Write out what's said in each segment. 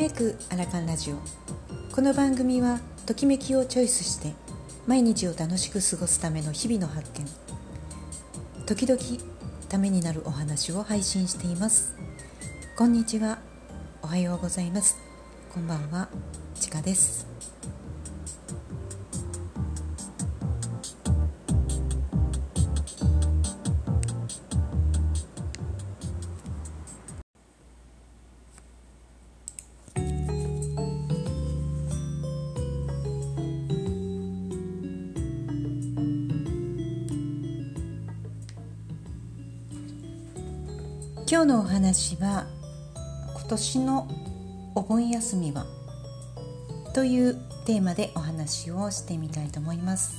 めくアラカンラジオ。この番組はときめきをチョイスして毎日を楽しく過ごすための日々の発見。時々ためになるお話を配信しています。こんにちは。おはようございます。こんばんは。ちかです。今日のお話は今年のお盆休みはというテーマでお話をしてみたいと思います。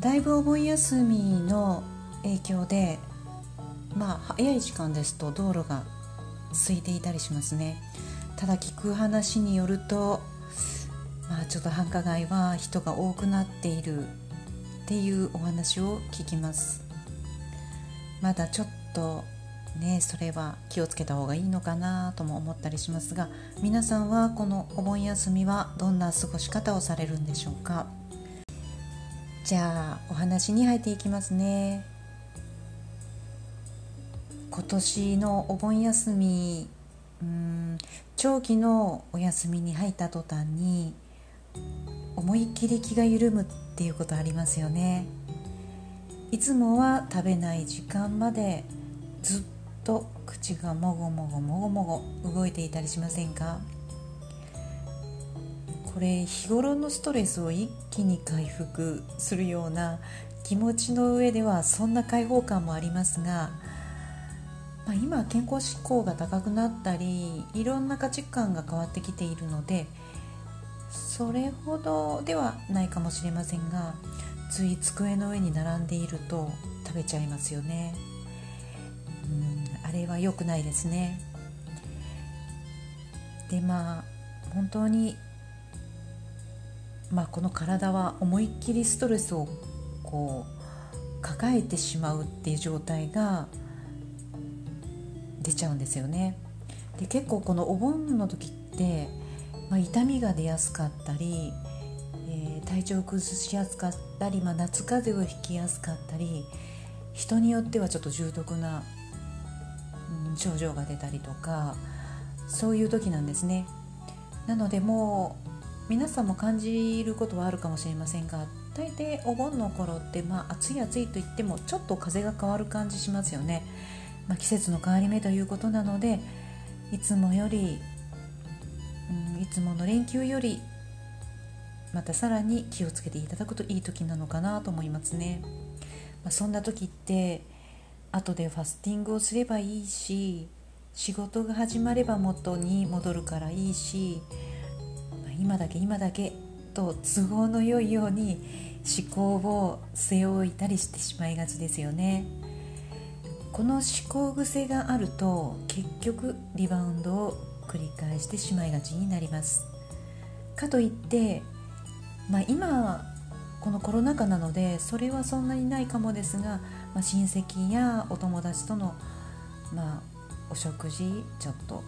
だいぶお盆休みの影響でまあ早い時間ですと道路が空いていたりしますね。ただ聞く話によるとまあちょっと繁華街は人が多くなっているっていうお話を聞きます。まだちょっとねそれは気をつけた方がいいのかなとも思ったりしますが皆さんはこのお盆休みはどんな過ごし方をされるんでしょうか？じゃあお話に入っていきますね。今年のお盆休みうん長期のお休みに入った途端に思いっきり気が緩むっていうことありますよね。いつもは食べない時間までずっと口がもごもごもごもご動いていたりしませんか？これ日頃のストレスを一気に回復するような気持ちの上ではそんな解放感もありますが、まあ、今健康志向が高くなったりいろんな価値観が変わってきているのでそれほどではないかもしれませんがつい机の上に並んでいると食べちゃいますよね。うんあれは良くないですね。でまあ本当にまあこの体は思いっきりストレスをこう抱えてしまうっていう状態が出ちゃうんですよね。で結構このお盆の時って、まあ、痛みが出やすかったり体調を崩しやすかったり、まあ、夏風邪をひきやすかったり人によってはちょっと重篤な、うん、症状が出たりとかそういう時なんですね。なのでもう皆さんも感じることはあるかもしれませんが大抵お盆の頃って、まあ、暑い暑いと言ってもちょっと風が変わる感じしますよね、まあ、季節の変わり目ということなのでいつもより、うん、いつもの連休よりまたさらに気をつけていただくといい時なのかなと思いますね、まあ、そんな時って後でファスティングをすればいいし仕事が始まれば元に戻るからいいし、まあ、今だけ今だけと都合の良いように思考を据え置いたりしてしまいがちですよね。この思考癖があると結局リバウンドを繰り返してしまいがちになります。かといってまあ、今このコロナ禍なのでそれはそんなにないかもですが、まあ、親戚やお友達との、まあ、お食事ちょっと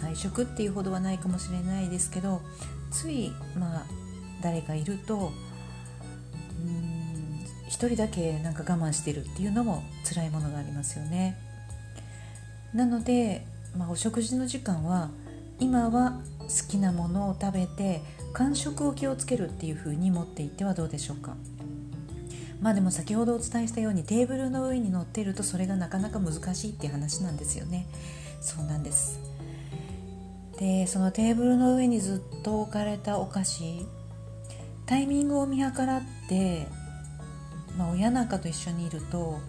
会食っていうほどはないかもしれないですけどつい、まあ、誰かいるとうん一人だけなんか我慢してるっていうのも辛いものがありますよね。なので、まあ、お食事の時間は今は好きなものを食べて間食を気をつけるっていう風に持っていってはどうでしょうか？まあでも先ほどお伝えしたようにテーブルの上に乗っているとそれがなかなか難しいっていう話なんですよね。そうなんです。でそのテーブルの上にずっと置かれたお菓子タイミングを見計らって、まあ、親なんかと一緒にいると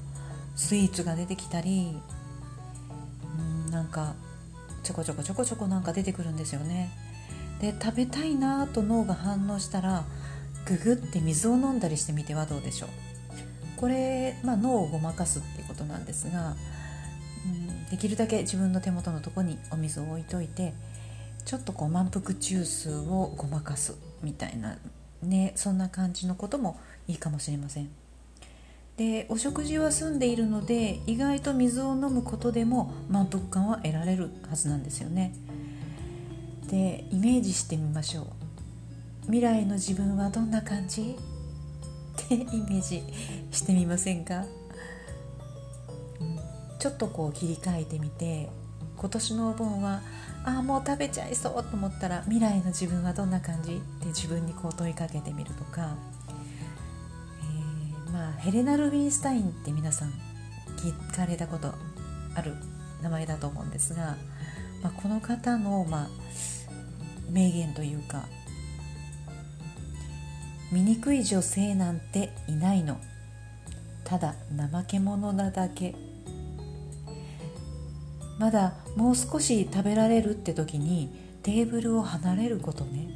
スイーツが出てきたりうんなんかちょこちょこちょこちょこなんか出てくるんですよね。で食べたいなと脳が反応したらググって水を飲んだりしてみてはどうでしょう。これ、まあ、脳をごまかすっていうことなんですが、うん、できるだけ自分の手元のとこにお水を置いといてちょっとこう満腹中枢をごまかすみたいなねそんな感じのこともいいかもしれません。でお食事は済んでいるので意外と水を飲むことでも満腹感は得られるはずなんですよね。でイメージしてみましょう。未来の自分はどんな感じ？ってイメージしてみませんか、ちょっとこう切り替えてみて今年のお盆はああもう食べちゃいそうと思ったら未来の自分はどんな感じ？って自分にこう問いかけてみるとか。えまあ、ヘレナ・ルビンスタインって皆さん聞かれたことある名前だと思うんですが、まあ、この方の、まあ、名言というか「醜い女性なんていないの。ただ怠け者なだけ」まだもう少し食べられるって時にテーブルを離れることね。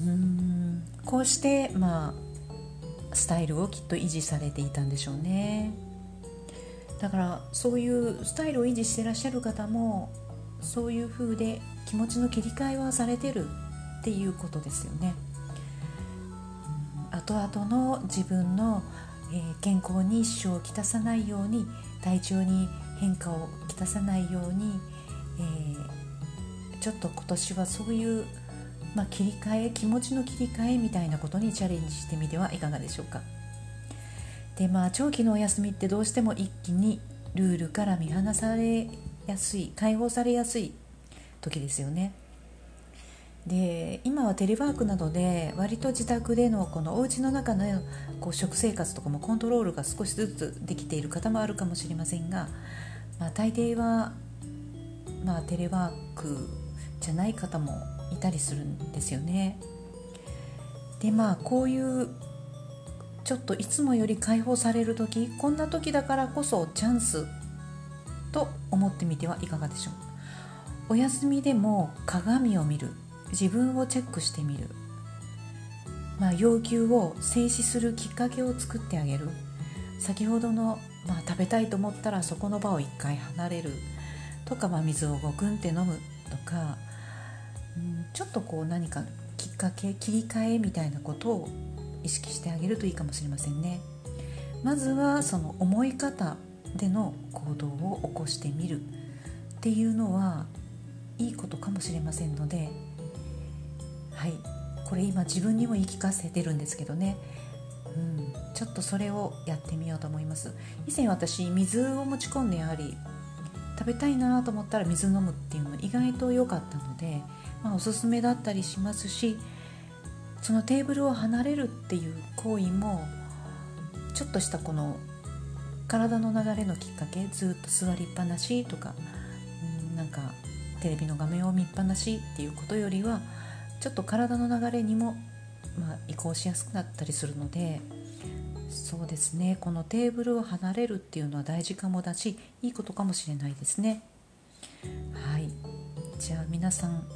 うん。こうしてまあスタイルをきっと維持されていたんでしょうね。だからそういうスタイルを維持してらっしゃる方もそういう風で気持ちの切り替えはされてるっていうことですよね、後々の自分の、え、健康に支障をきたさないように体調に変化をきたさないように、えー、ちょっと今年はそういうまあ、切り替え気持ちの切り替えみたいなことにチャレンジしてみてはいかがでしょうか。でまあ長期のお休みってどうしても一気にルールから見放されやすい解放されやすい時ですよねで今はテレワークなどで割と自宅でのこのお家の中のこう食生活とかもコントロールが少しずつできている方もあるかもしれませんが、まあ、大抵は、まあ、テレワークじゃない方もいたりするんですよね。でまあこういうちょっといつもより解放される時こんな時だからこそチャンスと思ってみてはいかがでしょう。お休みでも鏡を見る。自分をチェックしてみる、まあ、要求を静止するきっかけを作ってあげる。先ほどの、まあ、食べたいと思ったらそこの場を一回離れる。とか、まあ、水をごくんって飲む。とかうんちょっとこう何かきっかけ切り替えみたいなことを意識してあげるといいかもしれませんね。まずはその思い方。での行動を起こしてみるっていうのはいいことかもしれませんのではいこれ今自分にも言い聞かせてるんですけどね。うん、ちょっとそれをやってみようと思います。以前私水を持ち込んでやはり食べたいなと思ったら水飲むっていうのは意外と良かったのでまあ、おすすめだったりしますしそのテーブルを離れるっていう行為もちょっとしたこの体の流れのきっかけずっと座りっぱなしとかんなんかテレビの画面を見っぱなしっていうことよりはちょっと体の流れにも、まあ、移行しやすくなったりするのでそうですねこのテーブルを離れるっていうのは大事かもだしいいことかもしれないですね。はい。じゃあ皆さん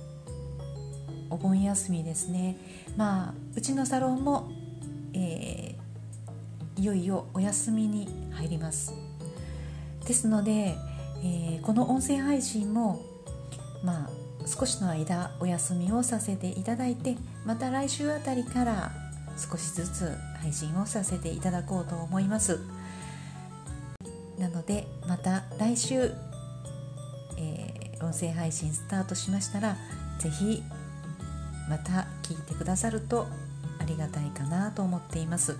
お盆休みですね。まあうちのサロンも、えー、いよいよお休みに入ります。ですので、えー、この音声配信もまあ少しの間お休みをさせていただいてまた来週あたりから少しずつ配信をさせていただこうと思います。なのでまた来週、えー、音声配信スタートしましたら是非また聞いてくださるとありがたいかなと思っています、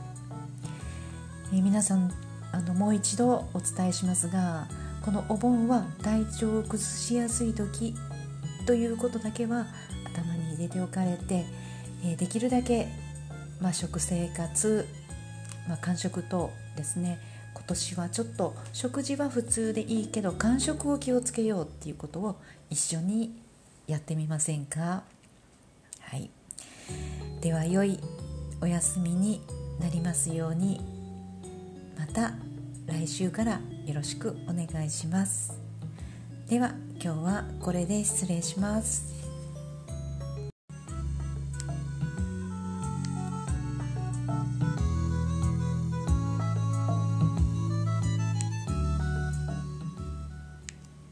え、皆さんあのもう一度お伝えしますがこのお盆は体調を崩しやすい時ということだけは頭に入れておかれて、え、できるだけ、まあ、食生活、まあ、間食等ですね今年はちょっと食事は普通でいいけど間食を気をつけようっていうことを一緒にやってみませんか？はい、では良いお休みになりますように。また来週からよろしくお願いします。では今日はこれで失礼します。